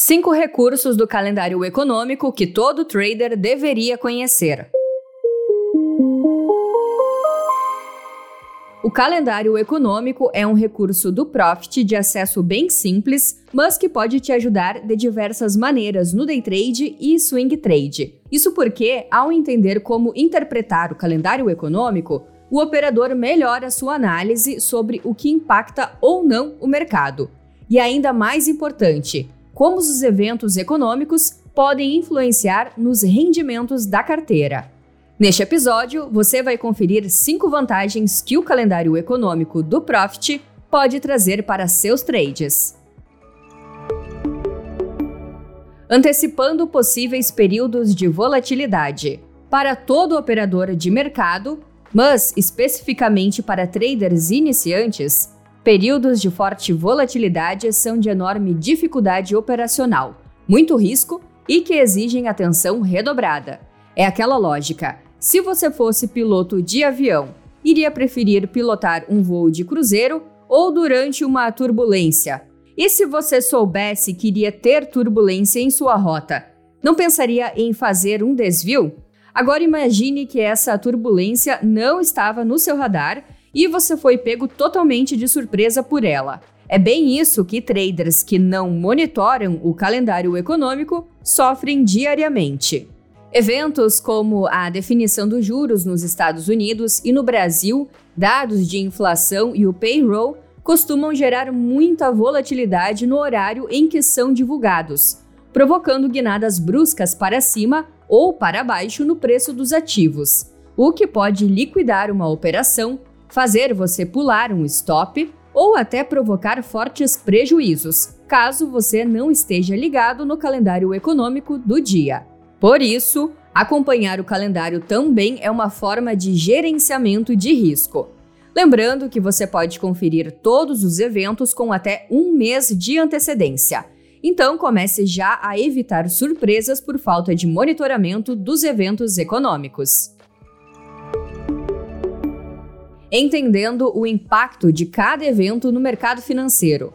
Cinco recursos do calendário econômico que todo trader deveria conhecer. O calendário econômico é um recurso do Profit de acesso bem simples, mas que pode te ajudar de diversas maneiras no day trade e swing trade. Isso porque, ao entender como interpretar o calendário econômico, o operador melhora sua análise sobre o que impacta ou não o mercado. E ainda mais importante, como os eventos econômicos podem influenciar nos rendimentos da carteira. Neste episódio, você vai conferir cinco vantagens que o calendário econômico do Profit pode trazer para seus trades. Antecipando possíveis períodos de volatilidade. Para todo operador de mercado, mas especificamente para traders iniciantes, Períodos de forte volatilidade são de enorme dificuldade operacional, muito risco e que exigem atenção redobrada. É aquela lógica: se você fosse piloto de avião, iria preferir pilotar um voo de cruzeiro ou durante uma turbulência? E se você soubesse que iria ter turbulência em sua rota, não pensaria em fazer um desvio? Agora imagine que essa turbulência não estava no seu radar e você foi pego totalmente de surpresa por ela. É bem isso que traders que não monitoram o calendário econômico sofrem diariamente. Eventos como a definição dos juros nos Estados Unidos e no Brasil, dados de inflação e o payroll costumam gerar muita volatilidade no horário em que são divulgados, provocando guinadas bruscas para cima ou para baixo no preço dos ativos, o que pode liquidar uma operação fazer você pular um stop ou até provocar fortes prejuízos, caso você não esteja ligado no calendário econômico do dia. Por isso, acompanhar o calendário também é uma forma de gerenciamento de risco. Lembrando que você pode conferir todos os eventos com até um mês de antecedência. Então, comece já a evitar surpresas por falta de monitoramento dos eventos econômicos entendendo o impacto de cada evento no mercado financeiro.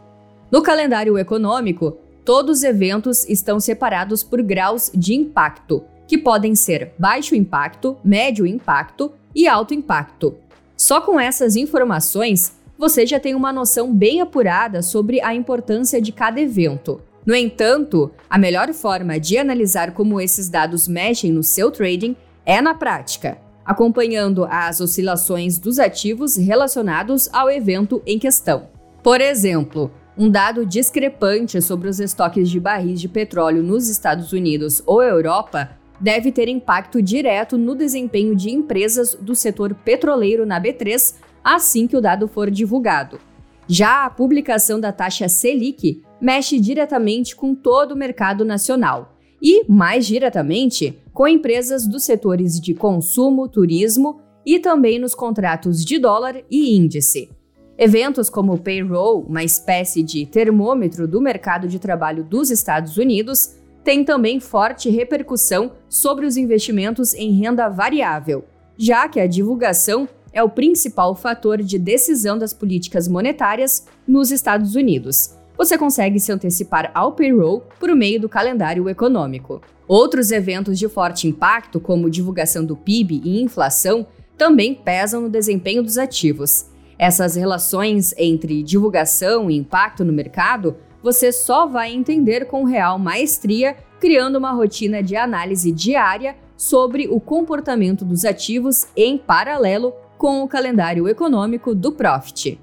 No calendário econômico, todos os eventos estão separados por graus de impacto, que podem ser baixo impacto, médio impacto e alto impacto. Só com essas informações, você já tem uma noção bem apurada sobre a importância de cada evento. No entanto, a melhor forma de analisar como esses dados mexem no seu trading é na prática acompanhando as oscilações dos ativos relacionados ao evento em questão. Por exemplo, um dado discrepante sobre os estoques de barris de petróleo nos Estados Unidos ou Europa deve ter impacto direto no desempenho de empresas do setor petroleiro na B3 assim que o dado for divulgado. Já a publicação da taxa Selic mexe diretamente com todo o mercado nacional e, mais diretamente, com empresas dos setores de consumo, turismo e também nos contratos de dólar e índice. Eventos como o payroll, uma espécie de termômetro do mercado de trabalho dos Estados Unidos, têm também forte repercussão sobre os investimentos em renda variável, já que a divulgação é o principal fator de decisão das políticas monetárias nos Estados Unidos. Você consegue se antecipar ao payroll por meio do calendário econômico. Outros eventos de forte impacto, como divulgação do PIB e inflação, também pesam no desempenho dos ativos. Essas relações entre divulgação e impacto no mercado você só vai entender com real maestria criando uma rotina de análise diária sobre o comportamento dos ativos em paralelo com o calendário econômico do Profit.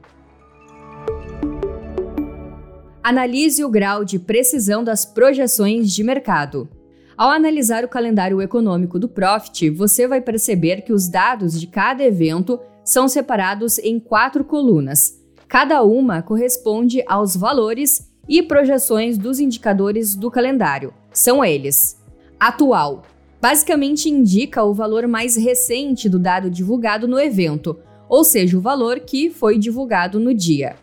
Analise o grau de precisão das projeções de mercado. Ao analisar o calendário econômico do Profit, você vai perceber que os dados de cada evento são separados em quatro colunas. Cada uma corresponde aos valores e projeções dos indicadores do calendário. São eles: atual, basicamente indica o valor mais recente do dado divulgado no evento, ou seja, o valor que foi divulgado no dia.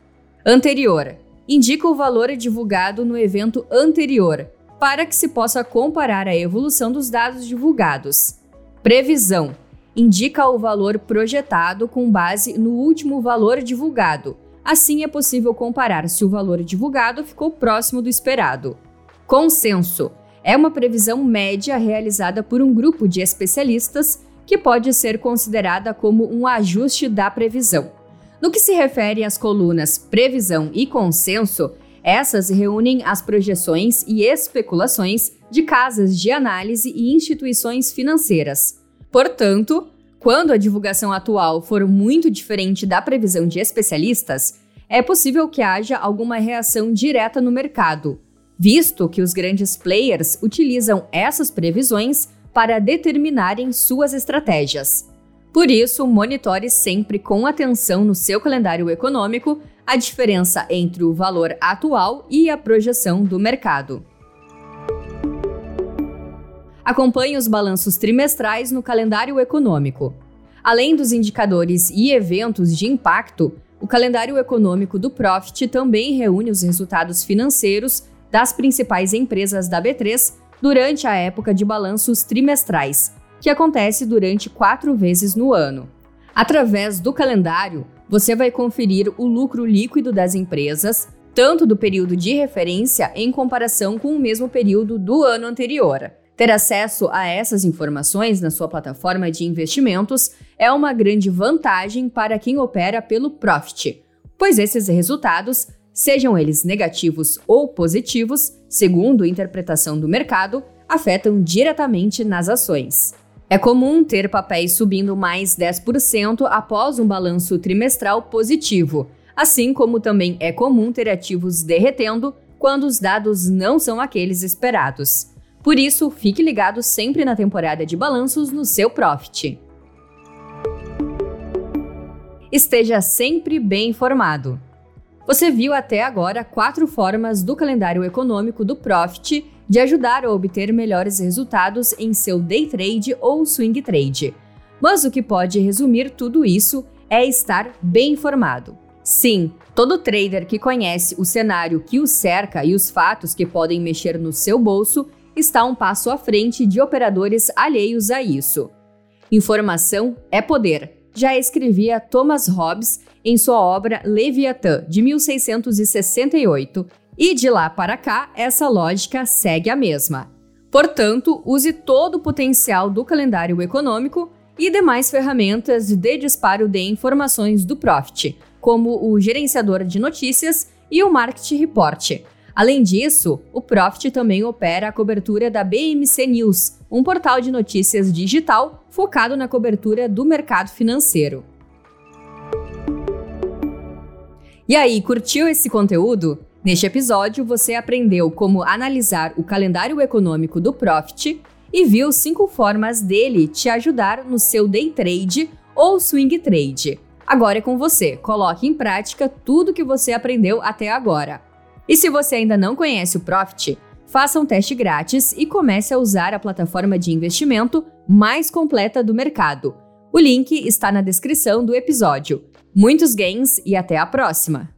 Anterior, indica o valor divulgado no evento anterior, para que se possa comparar a evolução dos dados divulgados. Previsão indica o valor projetado com base no último valor divulgado. Assim é possível comparar se o valor divulgado ficou próximo do esperado. Consenso é uma previsão média realizada por um grupo de especialistas que pode ser considerada como um ajuste da previsão. No que se refere às colunas previsão e consenso, essas reúnem as projeções e especulações de casas de análise e instituições financeiras. Portanto, quando a divulgação atual for muito diferente da previsão de especialistas, é possível que haja alguma reação direta no mercado, visto que os grandes players utilizam essas previsões para determinarem suas estratégias. Por isso, monitore sempre com atenção no seu calendário econômico a diferença entre o valor atual e a projeção do mercado. Acompanhe os balanços trimestrais no calendário econômico. Além dos indicadores e eventos de impacto, o calendário econômico do Profit também reúne os resultados financeiros das principais empresas da B3 durante a época de balanços trimestrais, que acontece durante quatro vezes no ano. Através do calendário, você vai conferir o lucro líquido das empresas, tanto do período de referência em comparação com o mesmo período do ano anterior. Ter acesso a essas informações na sua plataforma de investimentos é uma grande vantagem para quem opera pelo Profit, pois esses resultados sejam eles negativos ou positivos, segundo a interpretação do mercado, afetam diretamente nas ações. É comum ter papéis subindo mais 10% após um balanço trimestral positivo, assim como também é comum ter ativos derretendo quando os dados não são aqueles esperados. Por isso, fique ligado sempre na temporada de balanços no seu Profit. Esteja sempre bem informado. Você viu até agora quatro formas do calendário econômico do Profit de ajudar a obter melhores resultados em seu day trade ou swing trade. Mas o que pode resumir tudo isso é estar bem informado. Sim, todo trader que conhece o cenário que o cerca e os fatos que podem mexer no seu bolso está um passo à frente de operadores alheios a isso. Informação é poder já escrevia Thomas Hobbes em sua obra Leviatã, de 1668, e de lá para cá essa lógica segue a mesma. Portanto, use todo o potencial do calendário econômico e demais ferramentas de disparo de informações do Profit, como o gerenciador de notícias e o Market Report. Além disso, o Profit também opera a cobertura da BMC News, um portal de notícias digital focado na cobertura do mercado financeiro. E aí, curtiu esse conteúdo? Neste episódio, você aprendeu como analisar o calendário econômico do Profit e viu cinco formas dele te ajudar no seu day trade ou swing trade. Agora é com você, coloque em prática tudo que você aprendeu até agora. E se você ainda não conhece o Profit, Faça um teste grátis e comece a usar a plataforma de investimento mais completa do mercado. O link está na descrição do episódio. Muitos gains e até a próxima!